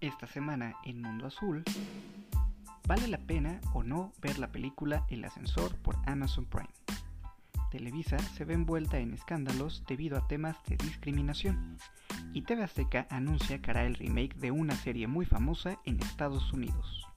Esta semana en Mundo Azul, ¿vale la pena o no ver la película El ascensor por Amazon Prime? Televisa se ve envuelta en escándalos debido a temas de discriminación y TV Azteca anuncia que hará el remake de una serie muy famosa en Estados Unidos.